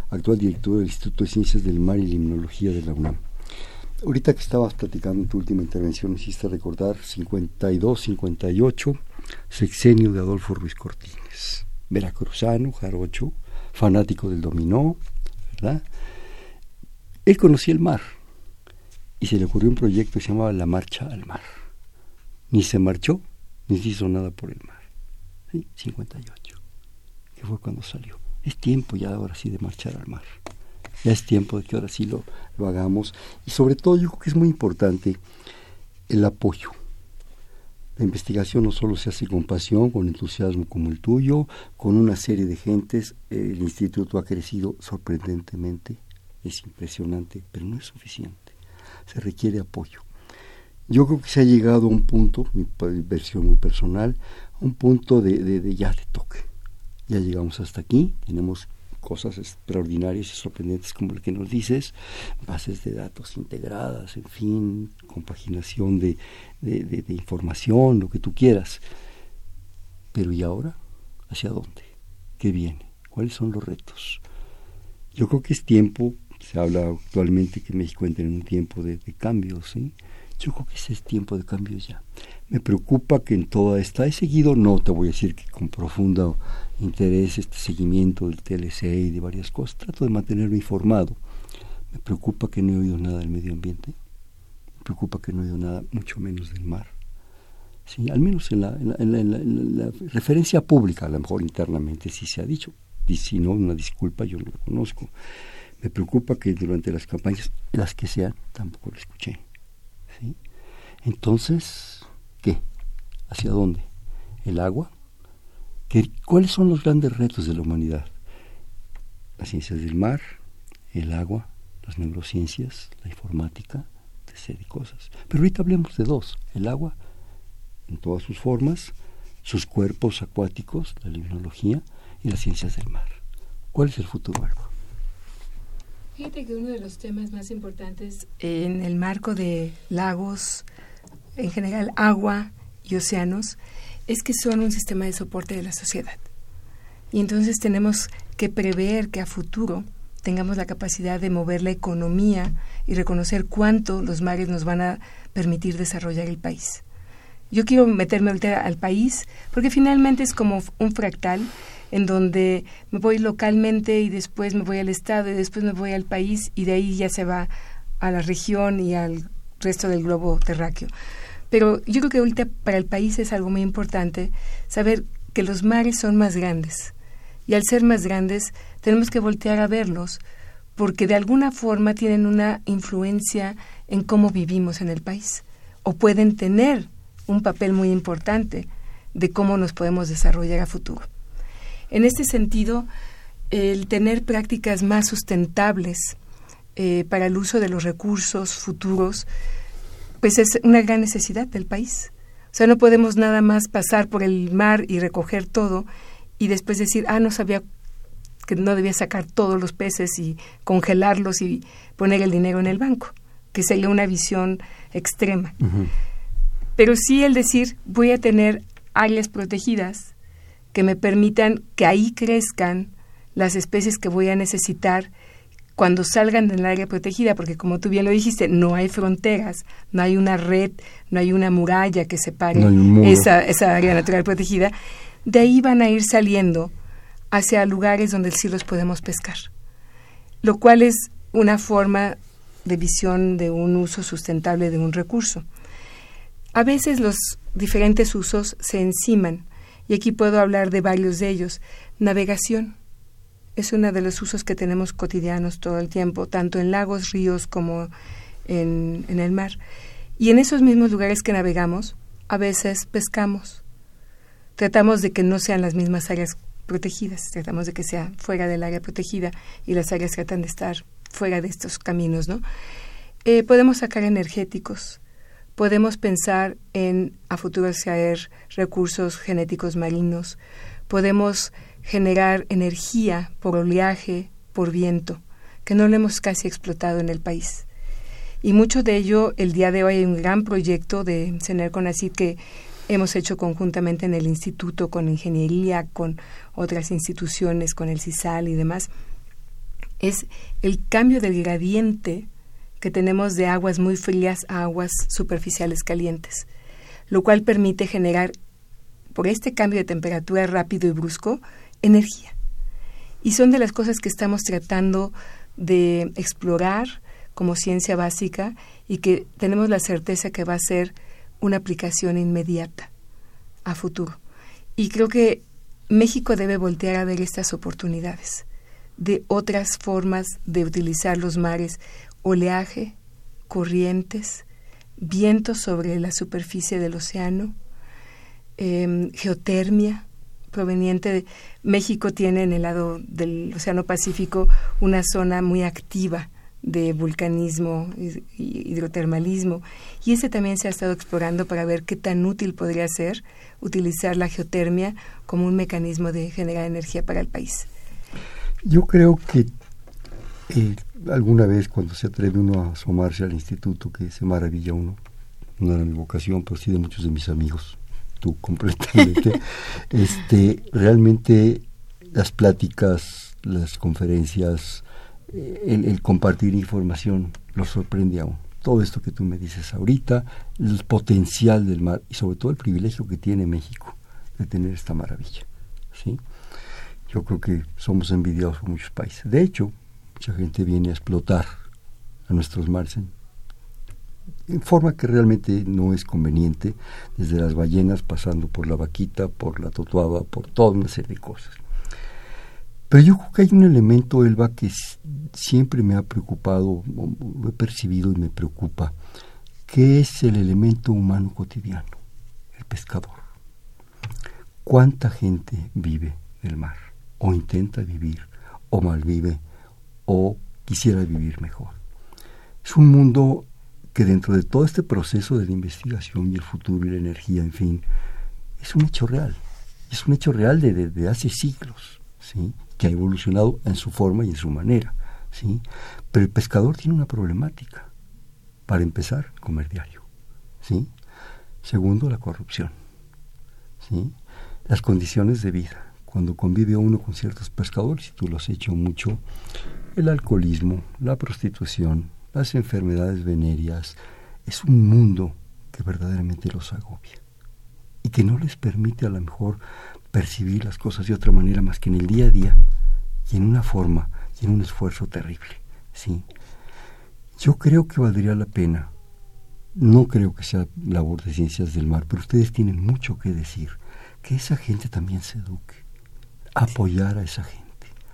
actual directora del Instituto de Ciencias del Mar y Limnología de la UNAM. Ahorita que estabas platicando en tu última intervención, hiciste recordar 52, 58, sexenio de Adolfo Ruiz Cortines, veracruzano, jarocho, fanático del dominó, ¿verdad? Él conocía el mar y se le ocurrió un proyecto que se llamaba La Marcha al Mar. Ni se marchó, ni se hizo nada por el mar. ¿Sí? 58, que fue cuando salió. Es tiempo ya ahora sí de marchar al mar. Ya es tiempo de que ahora sí lo, lo hagamos. Y sobre todo yo creo que es muy importante el apoyo. La investigación no solo se hace con pasión, con entusiasmo como el tuyo, con una serie de gentes. El instituto ha crecido sorprendentemente es impresionante, pero no es suficiente. Se requiere apoyo. Yo creo que se ha llegado a un punto, mi versión muy personal, un punto de, de, ya de toque. Ya llegamos hasta aquí, tenemos cosas extraordinarias y sorprendentes como lo que nos dices, bases de datos integradas, en fin, compaginación de, de, información, lo que tú quieras. Pero ¿y ahora? ¿Hacia dónde? ¿Qué viene? ¿Cuáles son los retos? Yo creo que es tiempo se habla actualmente que México entra en un tiempo de, cambios, ¿sí? Yo creo que ese es tiempo de cambios ya. Me preocupa que en toda esta he seguido, no te voy a decir que con profundo interés este seguimiento del TLC y de varias cosas, trato de mantenerme informado. Me preocupa que no he oído nada del medio ambiente, me preocupa que no he oído nada, mucho menos del mar. Sí, al menos en la, en la, referencia pública, a lo mejor internamente sí se ha dicho, y si no, una disculpa, yo no lo conozco. Me preocupa que durante las campañas, las que sean, tampoco lo escuché. Entonces, ¿qué? ¿Hacia dónde? ¿El agua? ¿Qué, ¿Cuáles son los grandes retos de la humanidad? Las ciencias del mar, el agua, las neurociencias, la informática, de cosas. Pero ahorita hablemos de dos, el agua en todas sus formas, sus cuerpos acuáticos, la limnología y las ciencias del mar. ¿Cuál es el futuro agua? Fíjate que uno de los temas más importantes en el marco de lagos, en general agua y océanos, es que son un sistema de soporte de la sociedad. Y entonces tenemos que prever que a futuro tengamos la capacidad de mover la economía y reconocer cuánto los mares nos van a permitir desarrollar el país. Yo quiero meterme ahorita al país porque finalmente es como un fractal en donde me voy localmente y después me voy al estado y después me voy al país y de ahí ya se va a la región y al resto del globo terráqueo. Pero yo creo que ahorita para el país es algo muy importante saber que los mares son más grandes y al ser más grandes tenemos que voltear a verlos porque de alguna forma tienen una influencia en cómo vivimos en el país o pueden tener un papel muy importante de cómo nos podemos desarrollar a futuro. En este sentido, el tener prácticas más sustentables eh, para el uso de los recursos futuros, pues es una gran necesidad del país. O sea, no podemos nada más pasar por el mar y recoger todo y después decir, ah, no sabía que no debía sacar todos los peces y congelarlos y poner el dinero en el banco, que sería una visión extrema. Pero sí el decir, voy a tener áreas protegidas que me permitan que ahí crezcan las especies que voy a necesitar cuando salgan del área protegida, porque como tú bien lo dijiste, no hay fronteras, no hay una red, no hay una muralla que separe esa, esa área natural protegida, de ahí van a ir saliendo hacia lugares donde sí los podemos pescar, lo cual es una forma de visión de un uso sustentable de un recurso. A veces los diferentes usos se enciman y aquí puedo hablar de varios de ellos. Navegación. es uno de los usos que tenemos cotidianos todo el tiempo, tanto en lagos, ríos como en, el mar. Y en esos mismos lugares que navegamos, a veces pescamos. Tratamos de que no sean las mismas áreas protegidas, tratamos de que sea fuera del área protegida y las áreas tratan de estar fuera de estos caminos, ¿no? Eh, podemos sacar energéticos, podemos pensar en a futuro extraer recursos genéticos marinos, podemos generar energía por oleaje, por viento, que no lo hemos casi explotado en el país. Y mucho de ello, el día de hoy hay un gran proyecto de CENER que hemos hecho conjuntamente en el instituto con ingeniería, con otras instituciones, con el CISAL y demás, es el cambio del gradiente que tenemos de aguas muy frías a aguas superficiales calientes, lo cual permite generar, por este cambio de temperatura rápido y brusco, energía. Y son de las cosas que estamos tratando de explorar como ciencia básica y que tenemos la certeza que va a ser una aplicación inmediata a futuro. Y creo que México debe voltear a ver estas oportunidades de otras formas de utilizar los mares, oleaje, corrientes, vientos sobre la superficie del océano, em, geotermia proveniente de México tiene en el lado del Océano Pacífico una zona muy activa de vulcanismo y hidrotermalismo y ese también se ha estado explorando para ver qué tan útil podría ser utilizar la geotermia como un mecanismo de generar energía para el país. Yo creo que alguna vez cuando se atreve uno a asomarse al instituto, que se maravilla uno, no era mi vocación, pero sí de muchos de mis amigos, tú completamente, este, realmente las pláticas, las conferencias, eh, el, el, compartir información, lo sorprende a uno. Todo esto que tú me dices ahorita, el potencial del mar y sobre todo el privilegio que tiene México de tener esta maravilla. ¿sí? Yo creo que somos envidiados por muchos países. De hecho, mucha gente viene a explotar a nuestros mares en, forma que realmente no es conveniente, desde las ballenas, pasando por la vaquita, por la totuaba, por toda una serie de cosas. Pero yo creo que hay un elemento, Elba, que siempre me ha preocupado, lo he percibido y me preocupa, que es el elemento humano cotidiano, el pescador. ¿Cuánta gente vive del mar? O intenta vivir, o malvive, o quisiera vivir mejor. Es un mundo que dentro de todo este proceso de la investigación y el futuro y la energía, en fin, es un hecho real. Es un hecho real de, de hace siglos, ¿sí? que ha evolucionado en su forma y en su manera. ¿sí? Pero el pescador tiene una problemática. Para empezar, comer diario. ¿sí? Segundo, la corrupción. ¿sí? Las condiciones de vida. Cuando convive uno con ciertos pescadores, y tú lo has hecho mucho, el alcoholismo, la prostitución, las enfermedades venéreas, es un mundo que verdaderamente los agobia y que no les permite a lo mejor percibir las cosas de otra manera más que en el día a día y en una forma y en un esfuerzo terrible. ¿sí? Yo creo que valdría la pena, no creo que sea labor de ciencias del mar, pero ustedes tienen mucho que decir, que esa gente también se eduque, apoyar a esa gente.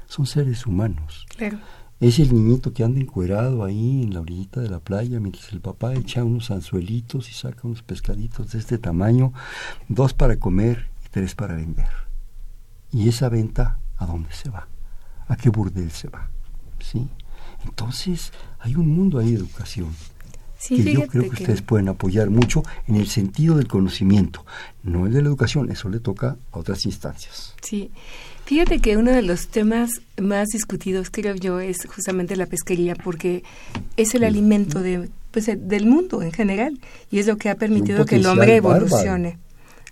Son seres humanos. Claro. Es el niñito que anda encuerado ahí en la orillita de la playa mientras el papá echa unos anzuelitos y saca unos pescaditos de este tamaño, dos para comer y tres para vender. ¿Y esa venta a dónde se va? ¿A qué burdel se va? ¿Sí? Entonces, hay un mundo ahí de educación sí, que yo creo que, que, ustedes pueden apoyar mucho en el sentido del conocimiento, no el de la educación, eso le toca a otras instancias. Sí, Fíjate que uno de los temas más discutidos, creo yo, es justamente la pesquería, porque es el alimento de, pues, del mundo en general y es lo que ha permitido que el hombre evolucione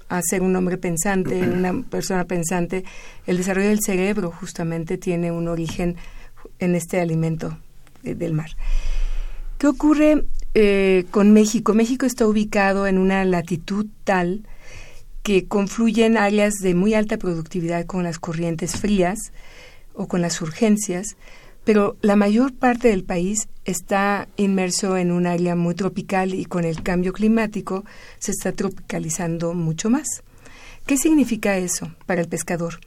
a ser un hombre pensante, una persona pensante. El desarrollo del cerebro justamente tiene un origen en este alimento del mar. ¿Qué ocurre eh, con México? México está ubicado en una latitud tal que confluyen áreas de muy alta productividad con las corrientes frías o con las urgencias, pero la mayor parte del país está inmerso en un área muy tropical y con el cambio climático se está tropicalizando mucho más. ¿Qué significa eso para el pescador?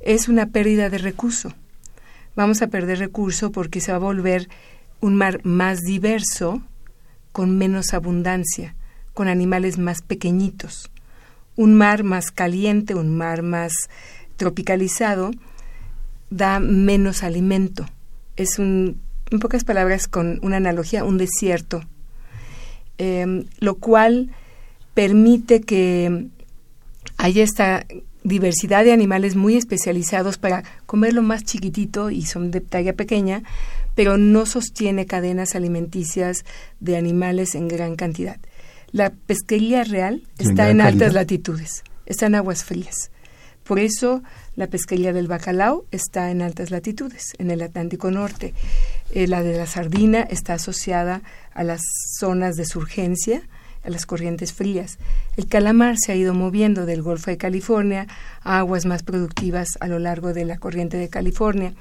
Es una pérdida de recurso. vamos a perder recurso porque se va a volver un mar más diverso, con menos abundancia, con animales más pequeñitos. Un mar más caliente, un mar más tropicalizado, da menos alimento. Es un, en pocas palabras, con una analogía, un desierto, em, lo cual permite que haya esta diversidad de animales muy especializados para comer lo más chiquitito y son de talla pequeña, pero no sostiene cadenas alimenticias de animales en gran cantidad. La pesquería real está en, altas latitudes, está en aguas frías. Por eso la pesquería del bacalao está en altas latitudes, en el Atlántico Norte. Eh, la de la sardina está asociada a las zonas de surgencia, a las corrientes frías. El calamar se ha ido moviendo del Golfo de California a aguas más productivas a lo largo de la corriente de California.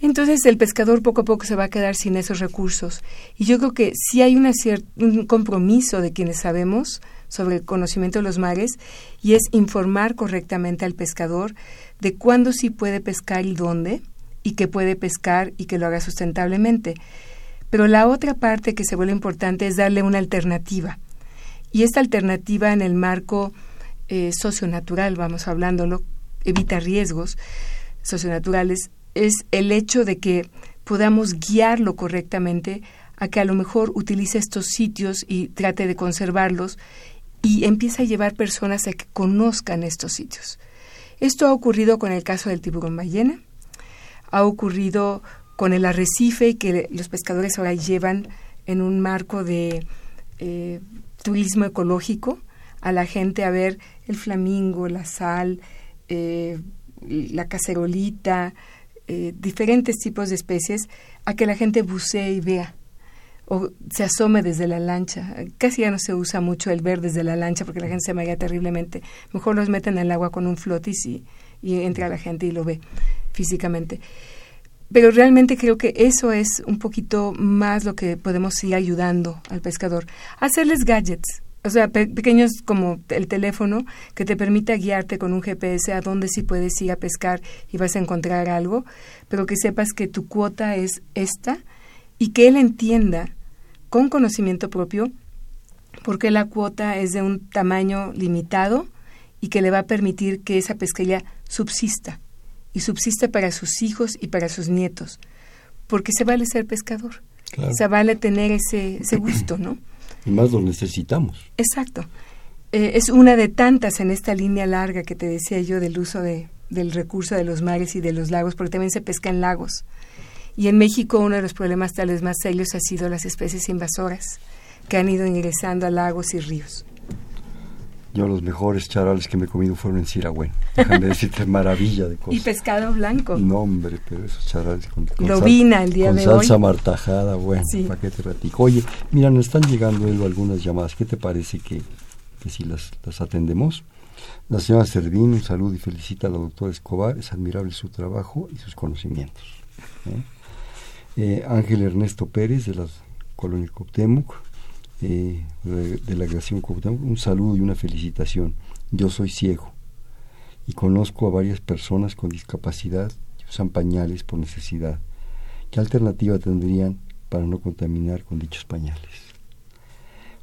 Entonces el pescador poco a poco se va a quedar sin esos recursos. Y yo creo que sí hay una un compromiso de quienes sabemos sobre el conocimiento de los mares y es informar correctamente al pescador de cuándo sí puede pescar y dónde y que puede pescar y que lo haga sustentablemente. Pero la otra parte que se vuelve importante es darle una alternativa. Y esta alternativa en el marco eh, socionatural, vamos hablándolo, evita riesgos socionaturales, es el hecho de que podamos guiarlo correctamente a que a lo mejor utilice estos sitios y trate de conservarlos y empieza a llevar personas a que conozcan estos sitios. Esto ha ocurrido con el caso del tiburón ballena, ha ocurrido con el arrecife que los pescadores ahora llevan en un marco de eh, turismo ecológico a la gente a ver el flamingo, la sal, eh, la cacerolita, eh, diferentes tipos de especies, a que la gente bucee y vea o se asome desde la lancha. Casi ya no se usa mucho el ver desde la lancha porque la gente se marea terriblemente. Mejor los meten en el agua con un flotis y, y entra la gente y lo ve físicamente. Pero realmente creo que eso es un poquito más lo que podemos ir ayudando al pescador. Hacerles gadgets, o sea, pequeños como el teléfono que te permita guiarte con un GPS a dónde sí puedes ir a pescar y vas a encontrar algo, pero que sepas que tu cuota es esta y que él entienda con conocimiento propio por qué la cuota es de un tamaño limitado y que le va a permitir que esa pesquería subsista y subsiste para sus hijos y para sus nietos, porque se vale ser pescador, se vale tener ese, ese gusto, ¿no? Más lo necesitamos. Exacto. Eh, es una de tantas en esta línea larga que te decía yo del uso de, del recurso de los mares y de los lagos, porque también se pesca en lagos. Y en México uno de los problemas tal vez más serios ha sido las especies invasoras que han ido ingresando a lagos y ríos. Yo los mejores charales que me he comido fueron en Siragüen. Déjame decirte, maravilla de cosas. Y pescado blanco. No, hombre, pero esos charales con, con Lobina el día de hoy. salsa martajada, bueno, sí. ¿para qué te ratico? Oye, mira, nos están llegando Elo, algunas llamadas. ¿Qué te parece que, que si las, las atendemos? La señora Servín, un saludo y felicita a la doctora Escobar. Es admirable su trabajo y sus conocimientos. ¿eh? Eh, Ángel Ernesto Pérez, de la colonia Coptemuc eh, de la creación un saludo y una felicitación. Yo soy ciego y conozco a varias personas con discapacidad que usan pañales por necesidad. ¿Qué alternativa tendrían para no contaminar con dichos pañales?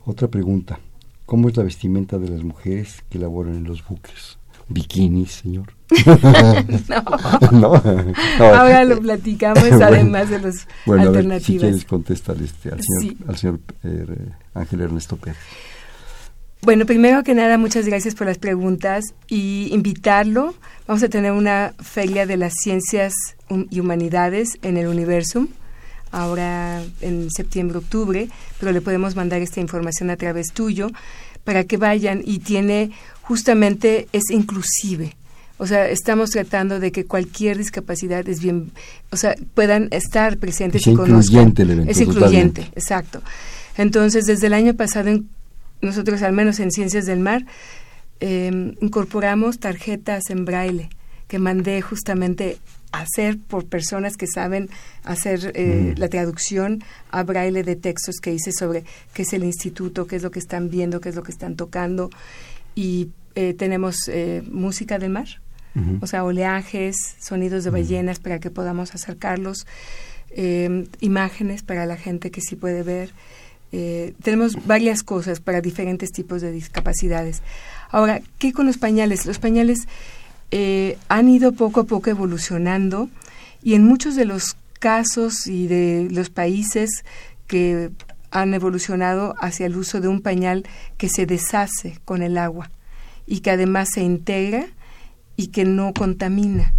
Otra pregunta. ¿Cómo es la vestimenta de las mujeres que laboran en los buques? Bikinis, señor. no. Ahora lo platicamos además de bueno, alternativas. A si quieres contestar este, al señor, al señor eh, Ángel Ernesto Pérez. Bueno, primero que nada, muchas gracias por las preguntas y invitarlo. Vamos a tener una feria de las ciencias y humanidades en el Universum, ahora en septiembre, octubre, pero le podemos mandar esta información a través tuyo para que vayan y tiene justamente es inclusive. O sea, estamos tratando de que cualquier discapacidad es bien, o sea, puedan estar presentes es y incluyente el evento, Es incluyente, exacto. Entonces, desde el año pasado, nosotros al menos en Ciencias del Mar, eh, incorporamos tarjetas en braille que mandé justamente a hacer por personas que saben hacer eh, mm. la traducción a braille de textos que hice sobre qué es el instituto, qué es lo que están viendo, qué es lo que están tocando y eh, tenemos eh, música del mar, o sea, oleajes, sonidos de ballenas para que podamos acercarlos, eh, imágenes para la gente que sí puede ver. Eh, tenemos varias cosas para diferentes tipos de discapacidades. Ahora, ¿qué con los pañales? Los pañales eh, han ido poco a poco evolucionando y en muchos de los casos y de los países que han evolucionado hacia el uso de un pañal que se deshace con el agua y que además se integra y que no contamina.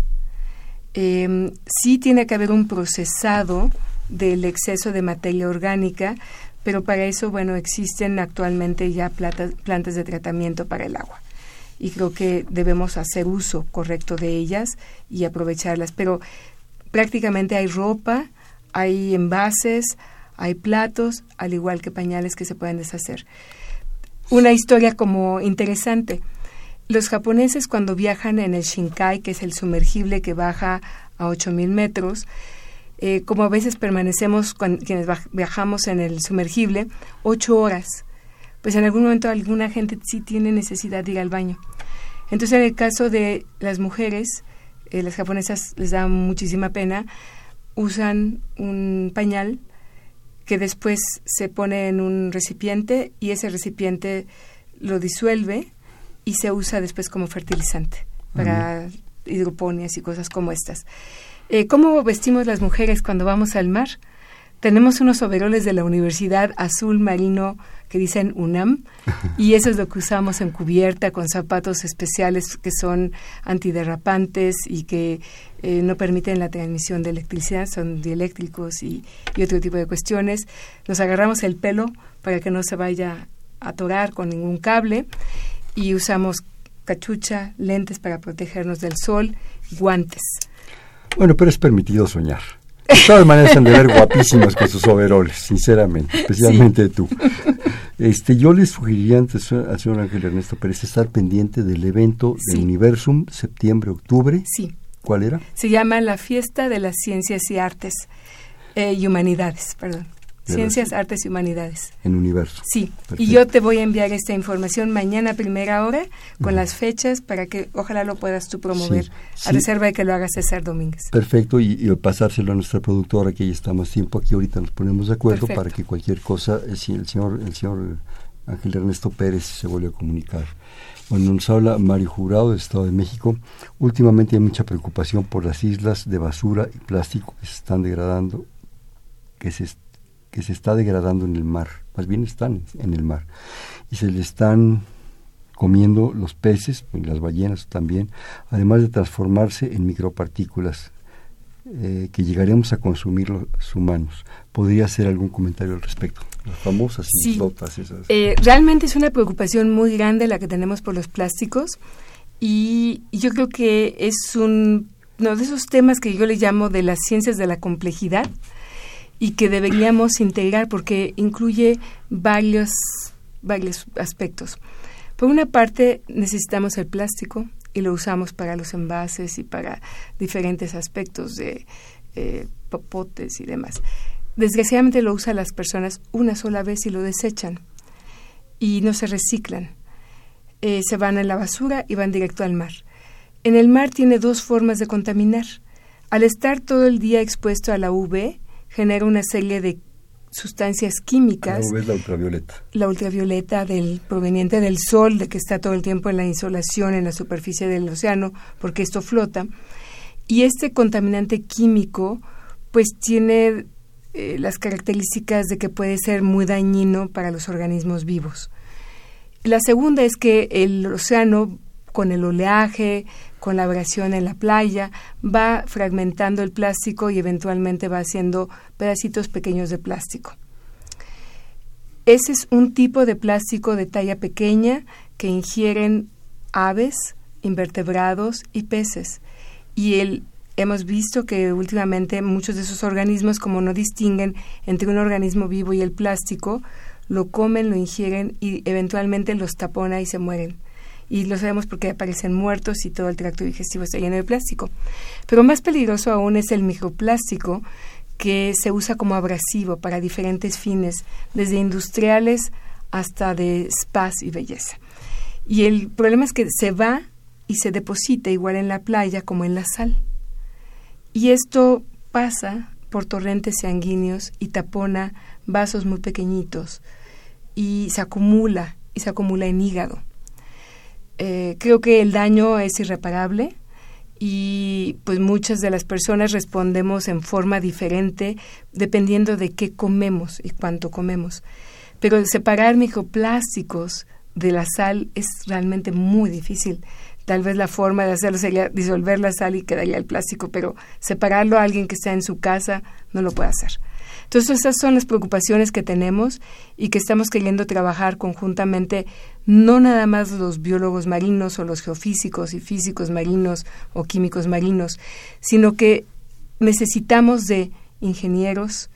Eh, sí tiene que haber un procesado del exceso de materia orgánica, pero para eso, bueno, existen actualmente ya plantas de tratamiento para el agua. Y creo que debemos hacer uso correcto de ellas y aprovecharlas. Pero prácticamente hay ropa, hay envases, hay platos, al igual que pañales que se pueden deshacer. Una historia como interesante. Los japoneses cuando viajan en el Shinkai, que es el sumergible que baja a 8.000 metros, eh, como a veces permanecemos quienes viajamos en el sumergible, ocho horas, pues en algún momento alguna gente sí tiene necesidad de ir al baño. Entonces en el caso de las mujeres, eh, las japonesas les da muchísima pena, usan un pañal que después se pone en un recipiente y ese recipiente lo disuelve y se usa después como fertilizante para hidroponias y cosas como estas. Eh, ¿Cómo vestimos las mujeres cuando vamos al mar? Tenemos unos overoles de la Universidad Azul Marino que dicen UNAM y eso es lo que usamos en cubierta con zapatos especiales que son antiderrapantes y que eh, no permiten la transmisión de electricidad, son dieléctricos y, y otro tipo de cuestiones. Nos agarramos el pelo para que no se vaya a atorar con ningún cable y usamos cachucha, lentes para protegernos del sol, guantes. Bueno, pero es permitido soñar. De todas maneras han de ver guapísimas con sus overoles, sinceramente, especialmente tú. Este, yo le sugeriría antes al señor Ángel Ernesto Pérez estar pendiente del evento de Universum, septiembre-octubre. Sí. ¿Cuál era? Se llama la Fiesta de las Ciencias y Artes eh, y Humanidades, perdón. Ciencias, Artes y Humanidades. En Universo. Sí, y yo te voy a enviar esta información mañana a primera hora con las fechas para que ojalá lo puedas tú promover, a reserva de que lo haga César Domínguez. Perfecto, y, pasárselo a nuestra productora, que ya está más tiempo aquí, ahorita nos ponemos de acuerdo para que cualquier cosa, eh, si el señor, el señor Ángel Ernesto Pérez se vuelve a comunicar. Bueno, nos habla Mario Jurado del Estado de México. Últimamente hay mucha preocupación por las islas de basura y plástico que se están degradando, que se que se está degradando en el mar, más bien están en el mar, y se le están comiendo los peces, y las ballenas también, además de transformarse en micropartículas eh, que llegaremos a consumir los humanos. ¿Podría hacer algún comentario al respecto? Las famosas sí. esas. Eh, realmente es una preocupación muy grande la que tenemos por los plásticos y yo creo que es un, uno de esos temas que yo le llamo de las ciencias de la complejidad, y que deberíamos integrar porque incluye varios, varios aspectos. Por una parte, necesitamos el plástico y lo usamos para los envases y para diferentes aspectos de eh, popotes y demás. Desgraciadamente lo usan las personas una sola vez y lo desechan y no se reciclan. Eh, se van a la basura y van directo al mar. En el mar tiene dos formas de contaminar. Al estar todo el día expuesto a la UV, genera una serie de sustancias químicas. La la ultravioleta. La ultravioleta del, proveniente del sol, de que está todo el tiempo en la insolación en la superficie del océano, porque esto flota. Y este contaminante químico, pues tiene eh, las características de que puede ser muy dañino para los organismos vivos. La segunda es que el océano, con el oleaje, con la abrasión en la playa, va fragmentando el plástico y eventualmente va haciendo pedacitos pequeños de plástico. Ese es un tipo de plástico de talla pequeña que ingieren aves, invertebrados y peces. Y el, hemos visto que últimamente muchos de esos organismos, como no distinguen entre un organismo vivo y el plástico, lo comen, lo ingieren y eventualmente los tapona y se mueren y lo sabemos porque aparecen muertos y todo el tracto digestivo está lleno de plástico. Pero más peligroso aún es el microplástico que se usa como abrasivo para diferentes fines, desde industriales hasta de spas y belleza. Y el problema es que se va y se deposita igual en la playa como en la sal. Y esto pasa por torrentes sanguíneos y tapona vasos muy pequeñitos y se acumula y se acumula en hígado. Eh, creo que el daño es irreparable y pues muchas de las personas respondemos en forma diferente dependiendo de qué comemos y cuánto comemos. Pero separar microplásticos de la sal es realmente muy difícil. Tal vez la forma de hacerlo sería disolver la sal y quedaría el plástico, pero separarlo a alguien que está en su casa no lo puede hacer. Entonces, esas son las preocupaciones que tenemos y que estamos queriendo trabajar conjuntamente, no nada más los biólogos marinos o los geofísicos y físicos marinos o químicos marinos, sino que necesitamos de ingenieros,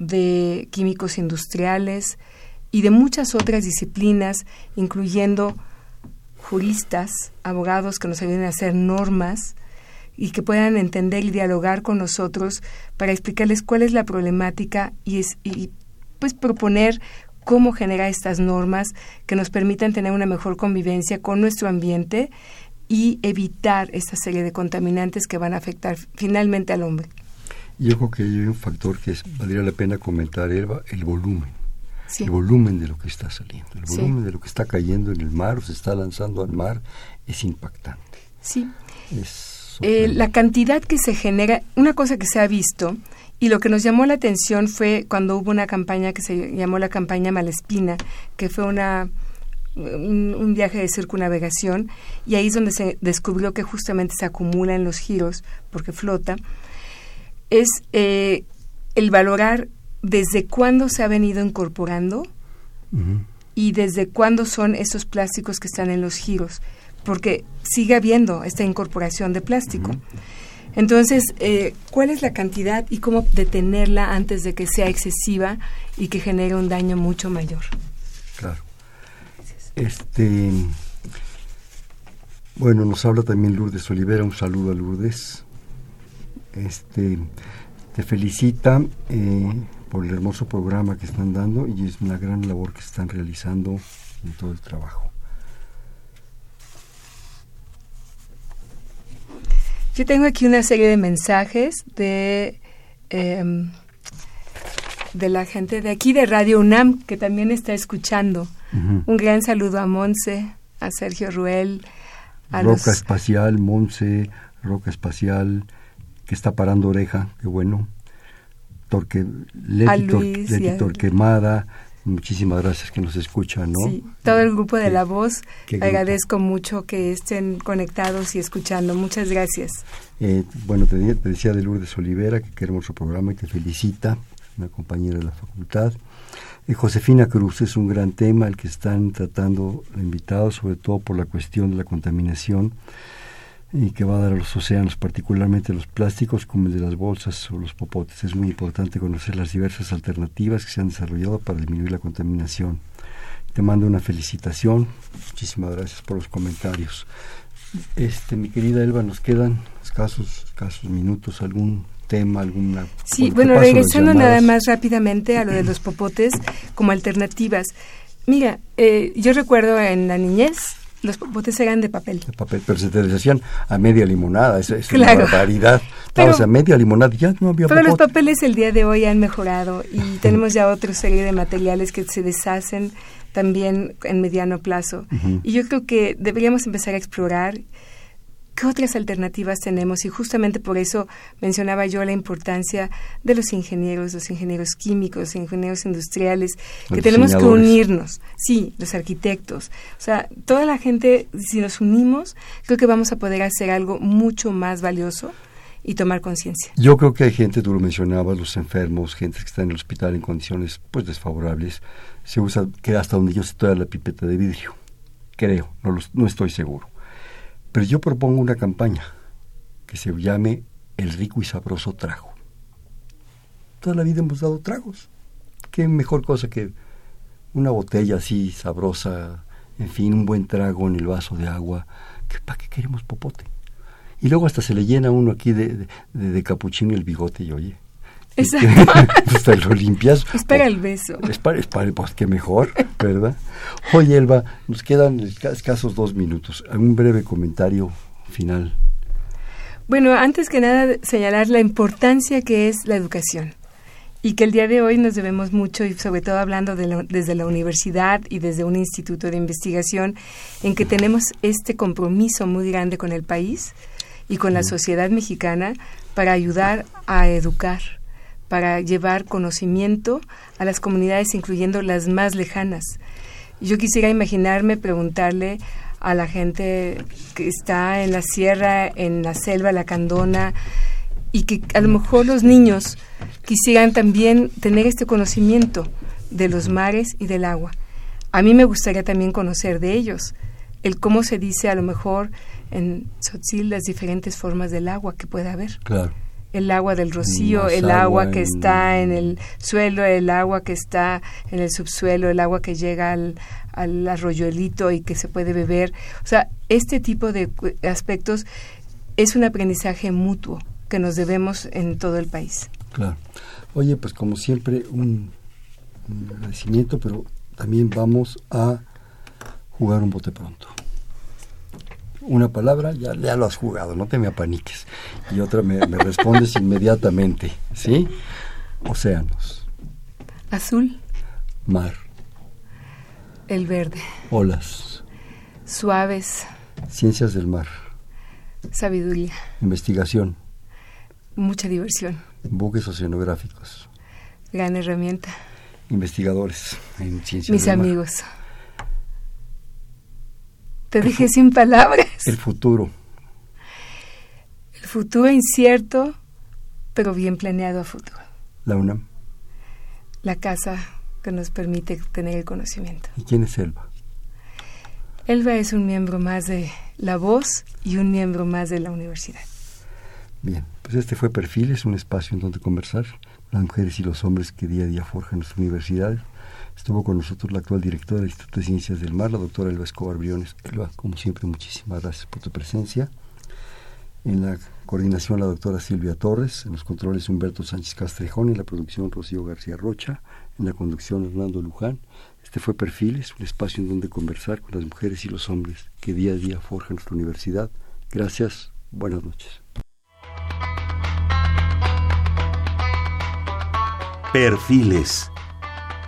de químicos industriales y de muchas otras disciplinas, incluyendo juristas, abogados que nos ayuden a hacer normas y que puedan entender y dialogar con nosotros para explicarles cuál es la problemática y, y pues proponer cómo generar estas normas que nos permitan tener una mejor convivencia con nuestro ambiente y evitar esta serie de contaminantes que van a afectar finalmente al hombre. Yo creo que hay un factor que valdría la pena comentar, Eva, el volumen el volumen de lo que está saliendo, el volumen de lo que está cayendo en el mar o se está lanzando al mar es impactante. Sí. Eh, la cantidad que se genera, una cosa que se ha visto y lo que nos llamó la atención fue cuando hubo una campaña que se llamó la campaña Malespina, que fue una un, viaje de circunnavegación y ahí es donde se descubrió que justamente se acumula en los giros porque flota, es eh, el valorar desde cuándo se ha venido incorporando y desde cuándo son esos plásticos que están en los giros, porque sigue habiendo esta incorporación de plástico. Entonces, eh, ¿cuál es la cantidad y cómo detenerla antes de que sea excesiva y que genere un daño mucho mayor? Claro. Este, bueno, nos habla también Lourdes Olivera, un saludo a Lourdes. Este, te felicita. Eh, por el hermoso programa que están dando y es una gran labor que están realizando en todo el trabajo. Yo tengo aquí una serie de mensajes de, em, de la gente de aquí de Radio UNAM que también está escuchando. Un gran saludo a Monse, a Sergio Ruel, a Roca Espacial, Monse, Roca Espacial, que está parando oreja, qué bueno. Torque, Leti, Torquemada, muchísimas gracias que nos escuchan, ¿no? Sí, todo el grupo de La Voz, agradezco mucho que estén conectados y escuchando. Muchas gracias. Eh, bueno, te, decía de Lourdes Olivera, que queremos su programa y te felicita, una compañera de la facultad. Eh, Josefina Cruz es un gran tema el que están tratando invitados, sobre todo por la cuestión de la contaminación y que va a dar a los océanos, particularmente los plásticos como el de las bolsas o los popotes. Es muy importante conocer las diversas alternativas que se han desarrollado para disminuir la contaminación. Te mando una felicitación. Muchísimas gracias por los comentarios. Este, mi querida Elba, nos quedan escasos, escasos minutos, algún tema, alguna... Sí, bueno, regresando nada más rápidamente a lo de los popotes como alternativas. Mira, eh, yo recuerdo en la niñez los botes eran de papel. De papel, pero se te deshacían a media limonada, es, es una barbaridad. Pero, a media limonada ya no había Pero los papeles el día de hoy han mejorado y tenemos ya otra serie de materiales que se deshacen también en mediano plazo. Y yo creo que deberíamos empezar a explorar ¿Qué otras alternativas tenemos? Y justamente por eso mencionaba yo la importancia de los ingenieros, los ingenieros químicos, ingenieros industriales, que tenemos que unirnos. Sí, los arquitectos. O sea, toda la gente, si nos unimos, creo que vamos a poder hacer algo mucho más valioso y tomar conciencia. Yo creo que hay gente, tú lo mencionabas, los enfermos, gente que está en el hospital en condiciones pues desfavorables, se usa que hasta donde yo sé toda la pipeta de vidrio. Creo, no, no estoy seguro pero yo propongo una campaña que se llame El rico y sabroso trago. Toda la vida hemos dado tragos. ¿Qué mejor cosa que una botella así sabrosa, en fin, un buen trago en el vaso de agua? ¿Para qué queremos popote? Y luego hasta se le llena uno aquí de, de, capuchino el bigote y oye. Exacto. pues te lo limpias. Es para el beso. Es para, es para pues que mejor, ¿verdad? Oye, Elba, nos quedan escasos dos minutos. Un breve comentario final. Bueno, antes que nada, señalar la importancia que es la educación y que el día de hoy nos debemos mucho, y sobre todo hablando de desde la universidad y desde un instituto de investigación, en que tenemos este compromiso muy grande con el país y con la sociedad mexicana para ayudar a educar, para llevar conocimiento a las comunidades, incluyendo las más lejanas. Yo quisiera imaginarme preguntarle a la gente que está en la sierra, en la selva, la candona, y que a lo mejor los niños quisieran también tener este conocimiento de los mares y del agua. A mí me gustaría también conocer de ellos, el cómo se dice a lo mejor en Sotzil las diferentes formas del agua que puede haber. Claro. El agua del rocío, el agua, que está en el suelo, el agua que está en el subsuelo, el agua que llega al, al arroyuelito y que se puede beber. O sea, este tipo de aspectos es un aprendizaje mutuo que nos debemos en todo el país. Claro. Oye, pues como siempre, un, agradecimiento, pero también vamos a jugar un bote pronto. Una palabra, ya, ya lo has jugado, no te me apaniques. Y otra me, me respondes inmediatamente, ¿sí? Océanos. Azul. Mar. El verde. Olas. Suaves. Ciencias del mar. Sabiduría. Investigación. Mucha diversión. Buques oceanográficos. Gran herramienta. Investigadores en ciencias. Mis amigos. Te dejé sin palabras. El futuro. El futuro incierto, pero bien planeado a futuro. La UNAM. La casa que nos permite tener el conocimiento. ¿Y quién es Elba? Elba es un miembro más de La Voz y un miembro más de la universidad. Bien, pues este fue Perfiles, un espacio en donde conversar las mujeres y los hombres que día a día forjan nuestra universidad. Estuvo con nosotros la actual directora del Instituto de Ciencias del Mar, la doctora Elba Escobar Briones. Elba, como siempre, muchísimas gracias por tu presencia. En la coordinación la doctora Silvia Torres, en los controles Humberto Sánchez Castrejón, en la producción Rocío García Rocha, en la conducción Hernando Luján. Este fue Perfiles, un espacio en donde conversar con las mujeres y los hombres que día a día forjan nuestra universidad. Gracias, buenas noches. Perfiles,